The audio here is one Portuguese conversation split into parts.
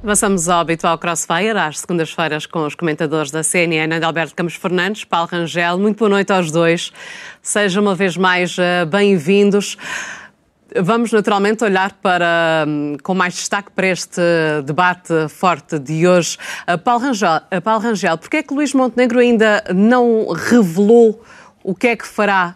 Avançamos ao habitual Crossfire, às segundas-feiras, com os comentadores da CNN, Adalberto Campos Fernandes, Paulo Rangel. Muito boa noite aos dois. Sejam uma vez mais uh, bem-vindos. Vamos naturalmente olhar para, hum, com mais destaque para este debate forte de hoje. Uh, Paulo Rangel, uh, Paulo Rangel porquê é que Luís Montenegro ainda não revelou o que é que fará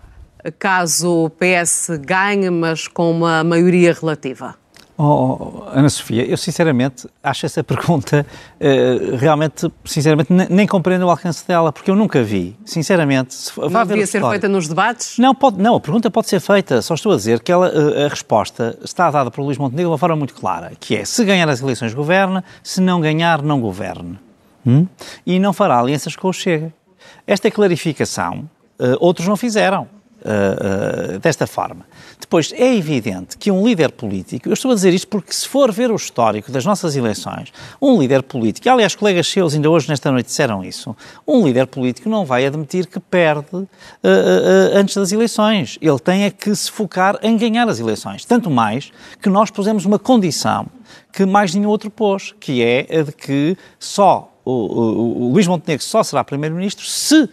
caso o PS ganhe, mas com uma maioria relativa? Oh, Ana Sofia, eu sinceramente acho essa pergunta uh, realmente, sinceramente, nem compreendo o alcance dela, porque eu nunca vi, sinceramente. Se, não devia ser feita nos debates? Não, pode, não, a pergunta pode ser feita, só estou a dizer que ela, uh, a resposta está dada por Luís Montenegro de uma forma muito clara, que é, se ganhar as eleições governa, se não ganhar, não governe. Hum? E não fará alianças com o Chega. Esta clarificação, uh, outros não fizeram. Desta forma. Depois, é evidente que um líder político, eu estou a dizer isto porque se for ver o histórico das nossas eleições, um líder político, aliás, colegas seus ainda hoje nesta noite disseram isso, um líder político não vai admitir que perde uh, antes das eleições. Ele tem é que se focar em ganhar as eleições. Tanto mais que nós pusemos uma condição que mais nenhum outro pôs, que é a de que só o, o, o Luís Montenegro só será primeiro-ministro se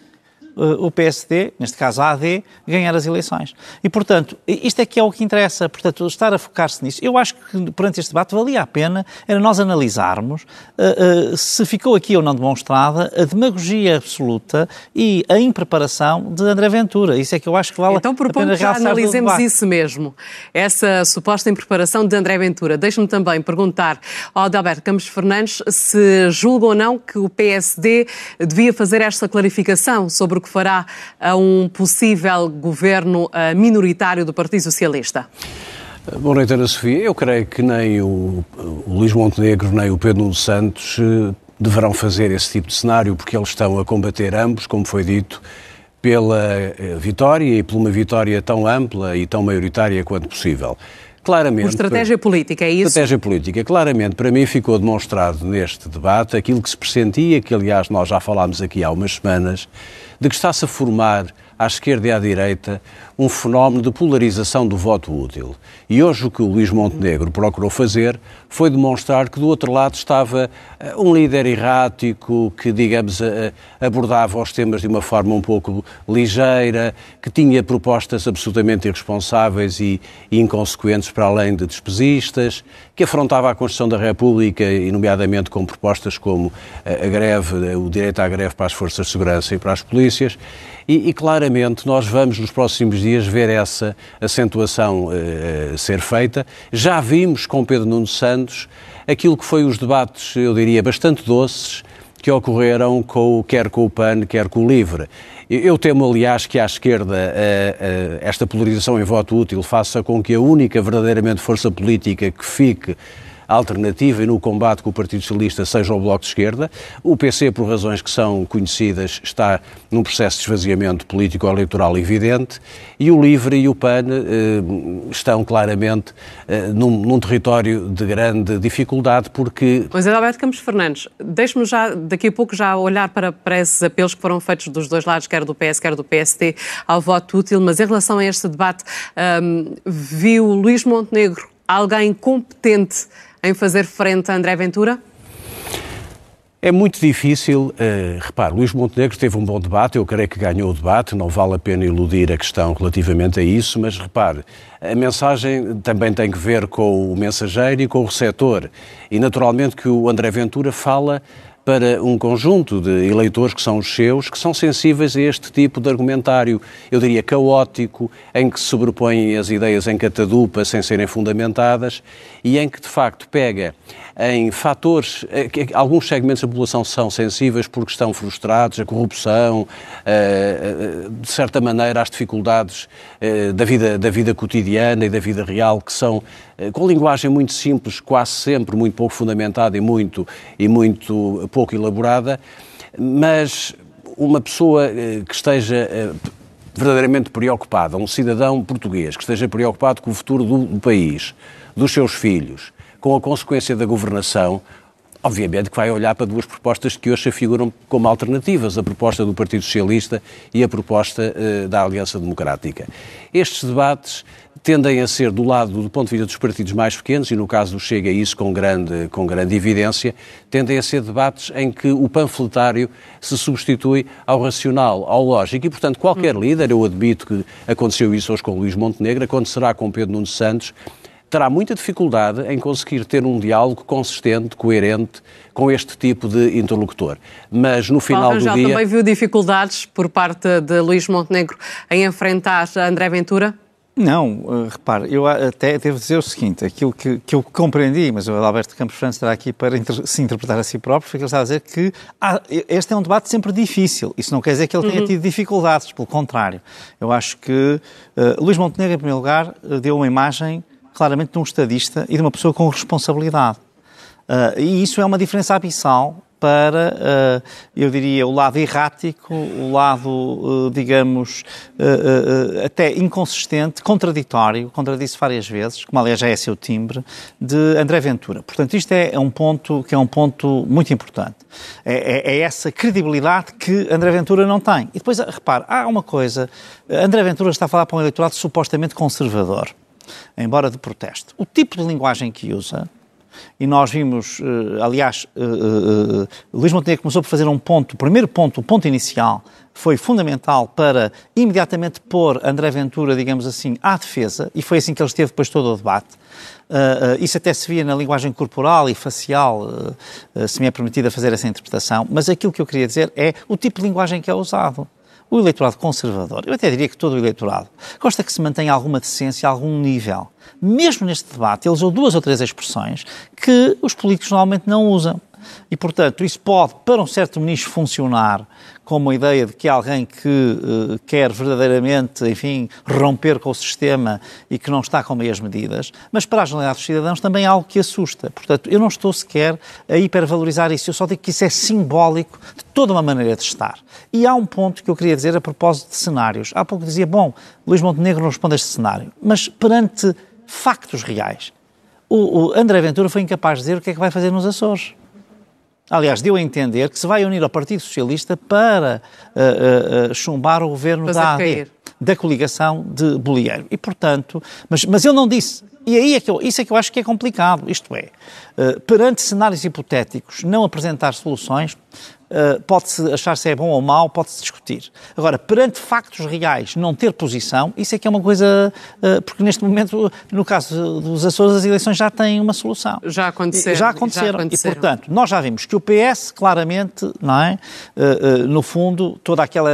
o PSD, neste caso a AD, ganhar as eleições. E, portanto, isto é que é o que interessa. Portanto, estar a focar-se nisso. Eu acho que, perante este debate, valia a pena era nós analisarmos uh, uh, se ficou aqui ou não demonstrada a demagogia absoluta e a impreparação de André Ventura. Isso é que eu acho que vale então, a pena Então, já analisemos isso mesmo. Essa suposta impreparação de André Ventura. Deixe-me também perguntar ao Adalberto Campos Fernandes se julga ou não que o PSD devia fazer esta clarificação sobre o que fará a um possível governo eh, minoritário do Partido Socialista? Boa noite, Ana Sofia. Eu creio que nem o, o Luís Montenegro nem o Pedro Nuno Santos eh, deverão fazer esse tipo de cenário, porque eles estão a combater ambos, como foi dito, pela eh, vitória e por uma vitória tão ampla e tão maioritária quanto possível. Claramente. Por estratégia política, é isso? Estratégia política. Claramente, para mim ficou demonstrado neste debate aquilo que se pressentia, que aliás nós já falámos aqui há umas semanas, de que está-se a formar à esquerda e à direita um fenómeno de polarização do voto útil. E hoje o que o Luís Montenegro procurou fazer foi demonstrar que do outro lado estava eh, um líder errático que, digamos, abordava os temas de uma forma um pouco ligeira, que tinha propostas absolutamente irresponsáveis e, inconsequentes para além de despesistas, que afrontava a Constituição da República, e nomeadamente com propostas como a greve, o direito à greve para as forças de segurança e para as polícias. E, e claramente nós vamos nos próximos dias ver essa acentuação uh, ser feita. Já vimos com Pedro Nuno Santos aquilo que foi os debates, eu diria, bastante doces que ocorreram com, quer com o PAN, quer com o LIVRE. Eu temo, aliás, que à esquerda uh, uh, esta polarização em voto útil faça com que a única verdadeiramente força política que fique alternativa e no combate com o Partido Socialista seja o Bloco de Esquerda. O PC, por razões que são conhecidas, está num processo de esvaziamento político-eleitoral evidente e o LIVRE e o PAN eh, estão claramente eh, num, num, território de grande dificuldade porque... Mas Adalberto Campos Fernandes, deixe-me já, daqui a pouco, já olhar para, para esses apelos que foram feitos dos dois lados, quer do PS, quer do PST, ao voto útil, mas em relação a este debate, um, viu Luís Montenegro alguém competente em fazer frente a André Ventura? É muito difícil. Uh, repare, Luís Montenegro teve um bom debate, eu creio que ganhou o debate, não vale a pena iludir a questão relativamente a isso, mas repare, a mensagem também tem que ver com o mensageiro e com o receptor. E naturalmente que o André Ventura fala para um conjunto de eleitores que são os seus, que são sensíveis a este tipo de argumentário, eu diria caótico, em que se sobrepõem as ideias em catadupa sem serem fundamentadas e em que de facto pega em fatores, eh, alguns segmentos da população são sensíveis porque estão frustrados, a corrupção, eh, eh, de certa maneira as dificuldades da vida, da vida cotidiana e da vida real, que são com linguagem muito simples, quase sempre muito pouco fundamentada e muito, e muito pouco elaborada, mas uma pessoa que esteja verdadeiramente preocupada, um cidadão português que esteja preocupado com o futuro do, do país, dos seus filhos, com a consequência da governação, obviamente que vai olhar para duas propostas que hoje se figuram como alternativas, a proposta do Partido Socialista e a proposta uh, da Aliança Democrática. Estes debates tendem a ser do lado, do ponto de vista dos partidos mais pequenos, e no caso do Chega isso com grande, com grande evidência, tendem a ser debates em que o panfletário se substitui ao racional, ao lógico. E, portanto, qualquer hum. líder, eu admito que aconteceu isso hoje com Luís Montenegro, acontecerá com Pedro Nuno Santos, terá muita dificuldade em conseguir ter um diálogo consistente, coerente com este tipo de interlocutor. Mas no final Paulo do dia... também viu dificuldades por parte de Luís Montenegro em enfrentar André Ventura? Não, uh, repare, eu até devo dizer o seguinte, aquilo que, que eu compreendi, mas o Alberto Campos França estará aqui para inter, se interpretar a si próprio, foi que ele está a dizer que há, este é um debate sempre difícil. Isso não quer dizer que ele tenha uhum. tido dificuldades, pelo contrário. Eu acho que uh, Luís Montenegro, em primeiro lugar, uh, deu uma imagem claramente de um estadista e de uma pessoa com responsabilidade. Uh, e isso é uma diferença abissal para, uh, eu diria, o lado errático, o lado, uh, digamos, até inconsistente, contraditório, contradisse várias vezes, como aliás já é seu timbre, de André Ventura. Portanto, isto é, é um ponto que é um ponto muito importante. É, é, é, essa credibilidade que André Ventura não tem. E depois, repare, há uma coisa, André Ventura está a falar para um eleitorado supostamente conservador embora de protesto. O tipo de linguagem que usa, e nós vimos, uh, aliás, uh, uh, Luís Montenegro começou por fazer um ponto, o primeiro ponto, o ponto inicial, foi fundamental para imediatamente pôr André Ventura, digamos assim, à defesa, e foi assim que ele esteve depois todo o debate. isso até se via na linguagem corporal e facial, se me é permitida fazer essa interpretação, mas aquilo que eu queria dizer é o tipo de linguagem que é usado o eleitorado conservador, eu até diria que todo o eleitorado, gosta que se mantenha alguma decência, algum nível. Mesmo neste debate, ele usou duas ou três expressões que os políticos normalmente não usam. E, portanto, isso pode, para um certo ministro, funcionar como a ideia de que alguém que uh, quer verdadeiramente, enfim, romper com o sistema e que não está com meias medidas, mas para a generalidade dos cidadãos também é algo que assusta. Portanto, eu não estou sequer a hipervalorizar isso, eu só digo que isso é simbólico de toda uma maneira de estar. E há um ponto que eu queria dizer a propósito de cenários. Há pouco dizia, bom, Luís Montenegro não responde a este cenário, mas perante factos reais, o, o André Ventura foi incapaz de dizer o que é que vai fazer nos Açores. Aliás, deu a entender que se vai unir ao Partido Socialista para uh, uh, chumbar o governo da AD, da coligação de Bolieiro. E, portanto, mas, mas ele não disse. E aí é que eu, isso é que eu acho que é complicado. Isto é, uh, perante cenários hipotéticos, não apresentar soluções, uh, pode-se achar se é bom ou mau, pode-se discutir. Agora, perante factos reais, não ter posição, isso é que é uma coisa. Uh, porque neste momento, no caso dos Açores, as eleições já têm uma solução. Já aconteceram. Já aconteceram. Já aconteceram. E, portanto, nós já vimos que o PS, claramente, não é? Uh, no fundo, toda aquela.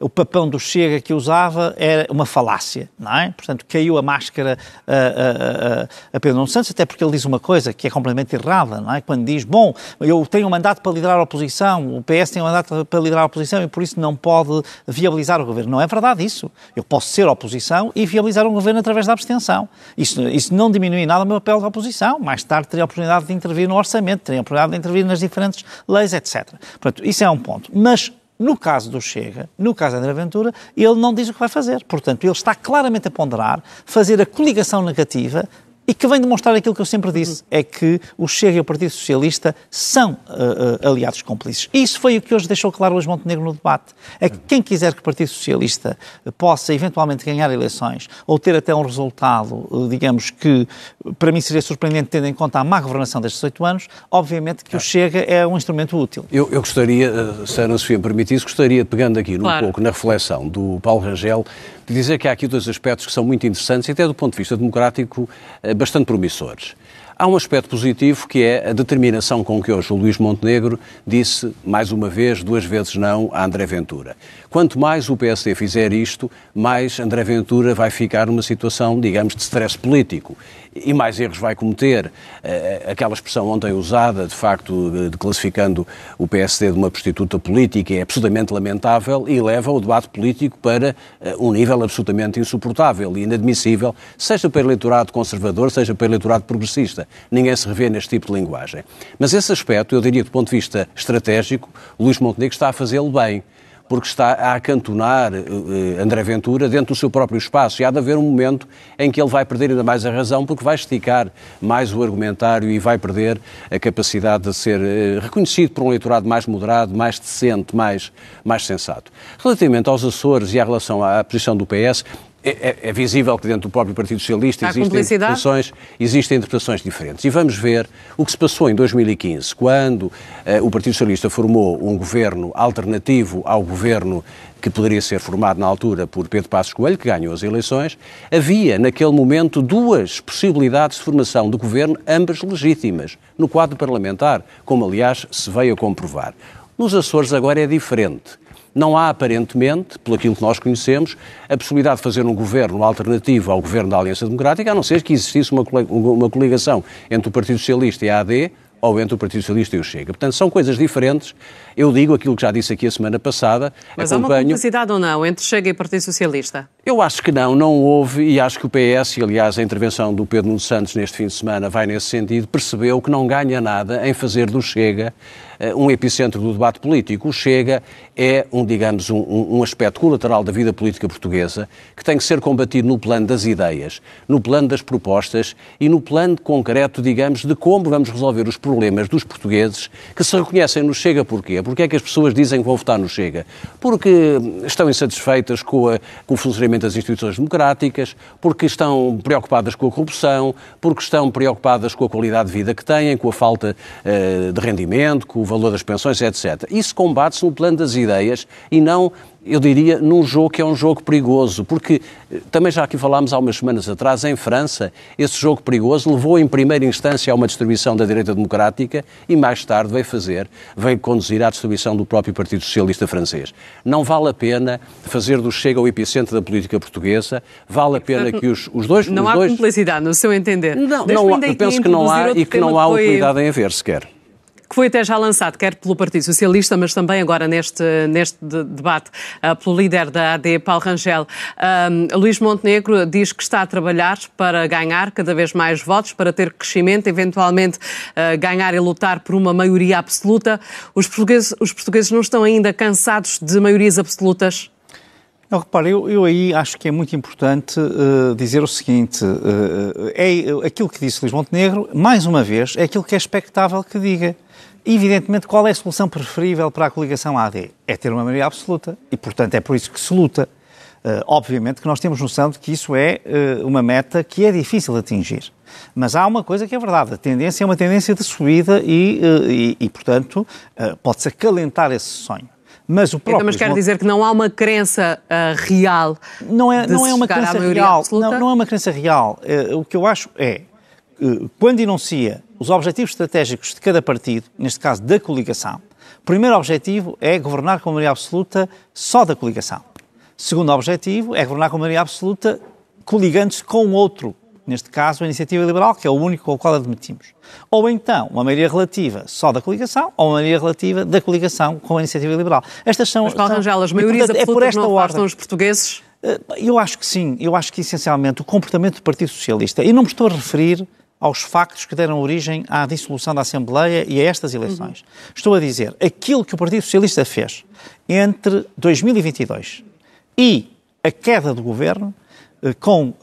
o papão do Chega que usava era uma falácia, não é? Portanto, caiu a máscara a, a, a, a Pedro Nuno Santos, até porque ele diz uma coisa que é completamente errada, não é? Quando diz, bom, eu tenho um mandato para liderar a oposição, o PS tem um mandato para liderar a oposição e por isso não pode viabilizar o governo. Não é verdade isso. Eu posso ser oposição e viabilizar um governo através da abstenção. Isso, isso não diminui nada o meu papel de oposição. Mais tarde teria a oportunidade de intervir no orçamento, teria a oportunidade de intervir nas diferentes leis, etc. Portanto, isso é um ponto. Mas no caso do Chega, no caso de André Ventura, ele não diz o que vai fazer. Portanto, ele está claramente a ponderar fazer a coligação negativa e que vem demonstrar aquilo que eu sempre disse, é que o Chega e o Partido Socialista são uh, uh, aliados cúmplices. E isso foi o que hoje deixou claro Luís Montenegro no debate. É que quem quiser que o Partido Socialista possa eventualmente ganhar eleições ou ter até um resultado, uh, digamos que para mim seria surpreendente tendo em conta a má governação destes oito anos, obviamente que o Chega é um instrumento útil. Eu, eu gostaria, se a Ana Sofia me permitisse, gostaria, pegando aqui claro. um pouco na reflexão do Paulo Rangel, de dizer que há aqui dois aspectos que são muito interessantes e até do ponto de vista democrático bastante promissores. Há um aspecto positivo que é a determinação com que hoje o Luís Montenegro disse, mais uma vez, duas vezes não a André Ventura. Quanto mais o PSD fizer isto, mais André Ventura vai ficar numa situação, digamos, de stress político e mais erros vai cometer. Eh, aquela expressão ontem usada, de facto, de, classificando o PSD de uma prostituta política, é absolutamente lamentável e leva o debate político para eh, um nível absolutamente insuportável e inadmissível, seja para eleitorado conservador, seja para eleitorado progressista. Ninguém se revê neste tipo de linguagem. Mas esse aspecto, eu diria do ponto de vista estratégico, Luís Montenegro está a fazê-lo bem porque está a acantonar uh, André Ventura dentro do seu próprio espaço. E há de haver um momento em que ele vai perder ainda mais a razão, porque vai esticar mais o argumentário e vai perder a capacidade de ser uh, reconhecido por um eleitorado mais moderado, mais decente, mais, mais sensato. Relativamente aos Açores e à relação à posição do PS, é, é, é, visível que dentro do próprio Partido Socialista existem interpretações, existem interpretações diferentes. E vamos ver o que se passou em 2015, quando uh, o Partido Socialista formou um governo alternativo ao governo que poderia ser formado na altura por Pedro Passos Coelho, que ganhou as eleições. Havia, naquele momento, duas possibilidades de formação de governo, ambas legítimas, no quadro parlamentar, como aliás se veio a comprovar. Nos Açores agora é diferente não há aparentemente, pelo aquilo que nós conhecemos, a possibilidade de fazer um governo alternativo ao governo da Aliança Democrática, a não ser que existisse uma, uma coligação entre o Partido Socialista e a AD ou entre o Partido Socialista e o Chega. Portanto, são coisas diferentes. Eu digo aquilo que já disse aqui a semana passada. Mas acompanho... há uma complicidade ou não entre Chega e Partido Socialista? Eu acho que não, não houve, e acho que o PS, e aliás a intervenção do Pedro Nuno Santos neste fim de semana vai nesse sentido, percebeu que não ganha nada em fazer do Chega eh, um epicentro do debate político. O Chega é um, digamos, um, um, aspecto colateral da vida política portuguesa que tem que ser combatido no plano das ideias, no plano das propostas e no plano concreto, digamos, de como vamos resolver os problemas dos portugueses que se reconhecem no Chega. Porquê? Porque é que as pessoas dizem que vão votar no Chega? Porque estão insatisfeitas com, a, com o funcionamento das instituições democráticas, porque estão preocupadas com a corrupção, porque estão preocupadas com a qualidade de vida que têm, com a falta uh, de rendimento, com o valor das pensões, etc. Isso combate-se no plano das ideias e não eu diria, num jogo que é um jogo perigoso, porque eh, também já aqui falámos há umas semanas atrás, em França, esse jogo perigoso levou em primeira instância a uma distribuição da direita democrática e mais tarde veio fazer, veio conduzir à distribuição do próprio Partido Socialista francês. Não vale a pena fazer do Chega o epicentro da política portuguesa, vale a pena que os, os dois... Não os há dois... cumplicidade, no seu entender. Não, não eu penso que não há e que não há utilidade em haver sequer que foi até já lançado, quer pelo Partido Socialista, mas também agora neste, neste debate uh, pelo líder da AD, Paulo Rangel. Luís Montenegro diz que está a trabalhar para ganhar cada vez mais votos, para ter crescimento, eventualmente uh, ganhar e lutar por uma maioria absoluta. Os portugueses, os portugueses não estão ainda cansados de maiorias absolutas? Não, repare, eu, eu, aí acho que é muito importante uh, dizer o seguinte: uh, é aquilo que disse Luís Montenegro, mais uma vez, é aquilo que é expectável que diga. Evidentemente, qual é a solução preferível para a coligação AD? É ter uma maioria absoluta e, portanto, é por isso que se luta. Uh, obviamente que nós temos noção de que isso é uh, uma meta que é difícil de atingir. Mas há uma coisa que é verdade, a tendência é uma tendência de subida e, uh, e, e portanto, pode-se acalentar esse sonho. Mas o próprio. Então, mas quer dizer que não há uma crença real. Não é, não é uma crença real. Não, não, é uma crença real. o que eu acho é, quando enuncia os objetivos estratégicos de cada partido, neste caso da coligação, o primeiro objetivo é governar com maioria absoluta só da coligação. O segundo objetivo é governar com maioria absoluta coligando-se com outro, neste caso a Iniciativa Liberal, que é o único com o qual admitimos. Ou então uma maioria relativa só da coligação, ou uma maioria relativa da coligação com a Iniciativa Liberal. Estas são... Mas, Paulo Rangel, as maiorias absolutas é por esta não ordem. os portugueses? Eh, eu acho que sim. Eu acho que, essencialmente, o comportamento do Partido Socialista, e não me estou a referir aos factos que deram origem à dissolução da Assembleia e a estas eleições. Uhum. Estou a dizer, aquilo que o Partido Socialista fez entre 2022 e a queda do governo, eh, com,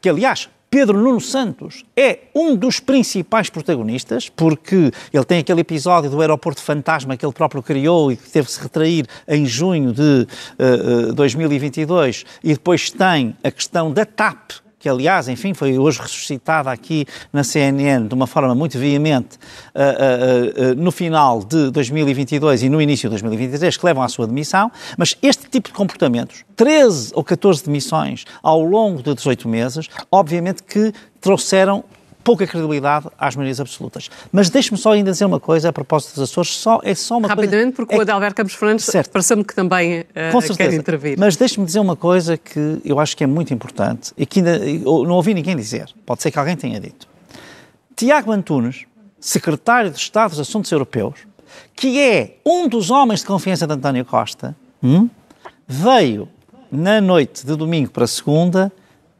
que aliás Pedro Nuno Santos é um dos principais protagonistas, porque ele tem aquele episódio do aeroporto fantasma que ele próprio criou e que teve que se retrair em junho de uh, uh, 2022, e depois tem a questão da TAP, que aliás, enfim, foi hoje ressuscitada aqui na CNN de uma forma muito veemente uh, uh, uh, no final de 2022 e no início de 2023, que levam à sua demissão, mas este tipo de comportamentos, 13 ou 14 demissões ao longo de 18 meses, obviamente que trouxeram pouca credibilidade às maiorias absolutas. Mas deixe-me só ainda dizer uma coisa a propósito dos Açores, só, é só uma Rapidamente, coisa... porque é... o Adalberto Campos Fernandes pareceu-me que também uh, quer intervir. Mas deixe-me dizer uma coisa que eu acho que é muito importante e que ainda não ouvi ninguém dizer, pode ser que alguém tenha dito. Tiago Antunes, secretário de Estado dos Assuntos Europeus, que é um dos homens de confiança de António Costa, hum, veio na noite de domingo para segunda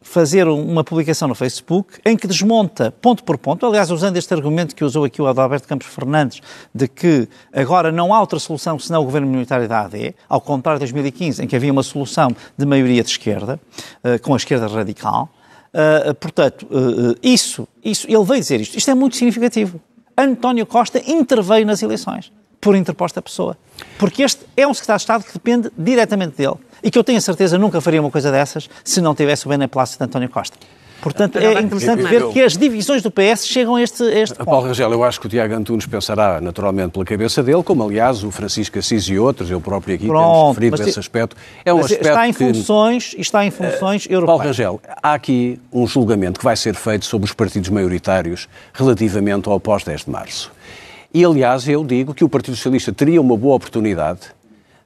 fazer uma publicação no Facebook em que desmonta ponto por ponto, aliás, usando este argumento que usou aqui o Adalberto Campos Fernandes, de que agora não há outra solução senão o governo minoritário da AD, ao contrário de 2015, em que havia uma solução de maioria de esquerda, uh, com a esquerda radical. Uh, portanto, uh, isso, isso, ele veio dizer isto. Isto é muito significativo. António Costa interveio nas eleições por interposta pessoa. Porque este é um secretário de Estado que depende diretamente dele e que eu tenho a certeza nunca faria uma coisa dessas se não tivesse o beneplácito de António Costa. Portanto, é interessante ver que as divisões do PS chegam a este, a este ponto. Paulo Rangel, eu acho que o Tiago Antunes pensará naturalmente pela cabeça dele, como aliás o Francisco Assis e outros, eu próprio aqui Pronto, temos referido esse aspecto. É um aspecto está em funções, que, está em funções uh, europeias. Paulo Rangel, há aqui um julgamento que vai ser feito sobre os partidos maioritários relativamente ao pós-10 de março. E, aliás, eu digo que o Partido Socialista teria uma boa oportunidade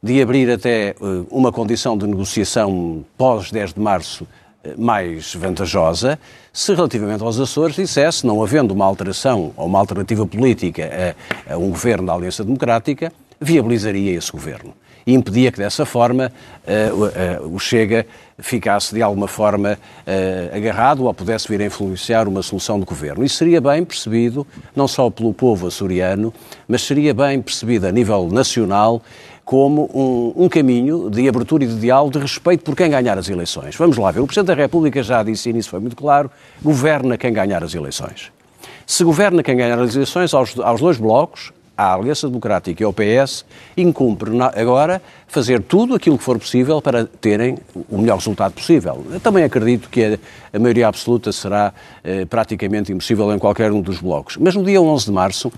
de abrir até uh, uma condição de negociação pós-10 de março uh, mais vantajosa, se relativamente aos Açores dissesse, não havendo uma alteração ou uma alternativa política a, a um governo da Aliança Democrática, viabilizaria esse governo e impedia que dessa forma uh, uh, o Chega ficasse de alguma forma uh, agarrado ou pudesse vir a influenciar uma solução de governo. Isso seria bem percebido, não só pelo povo açoriano, mas seria bem percebido a nível nacional como um, um, caminho de abertura e de diálogo, de respeito por quem ganhar as eleições. Vamos lá ver. O Presidente da República já disse, e nisso foi muito claro, governa quem ganhar as eleições. Se governa quem ganhar as eleições aos, aos dois blocos, à Aliança Democrática e ao PS, incumpre agora fazer tudo aquilo que for possível para terem o melhor resultado possível. Eu também acredito que a, maioria absoluta será eh, praticamente impossível em qualquer um dos blocos. Mas no dia 11 de março,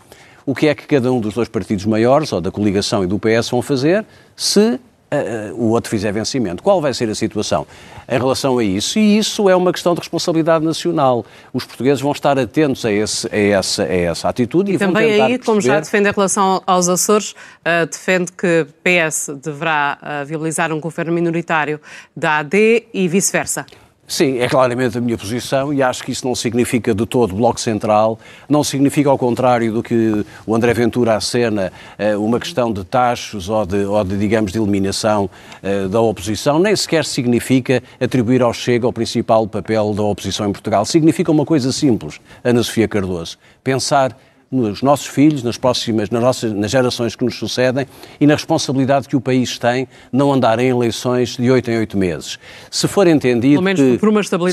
o que é que cada um dos dois partidos maiores, ou da coligação e do PS, vão fazer se uh, o outro fizer vencimento. Qual vai ser a situação em relação a isso? E isso é uma questão de responsabilidade nacional. Os portugueses vão estar atentos a, esse, a, essa, a essa atitude e, e também aí, perceber... como já defende em relação aos Açores, uh, defende que PS deverá viabilizar um governo minoritário da AD e vice-versa. Sim, é claramente a minha posição e acho que isso não significa de todo Bloco Central, não significa, ao contrário do que o André Ventura acena, eh, uma questão de taxos ou de, ou de digamos, de eliminação eh, da oposição, nem sequer significa atribuir ao Chega o principal papel da oposição em Portugal. Significa uma coisa simples, Ana Sofia Cardoso, pensar nos nossos filhos, nas próximas, nas, nossas, nas gerações que nos sucedem e na responsabilidade que o país tem não andar em eleições de oito em oito meses. Se for entendido que,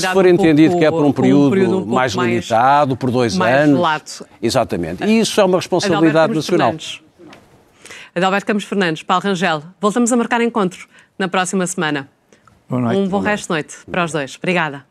se for entendido que é por um período, um período um mais, mais limitado, por dois anos, lato. exatamente. E isso é uma responsabilidade nacional. Adalberto Campos Fernandes, Paulo Rangel, voltamos a marcar encontro na próxima semana. Um bom resto de noite para os dois. Obrigada.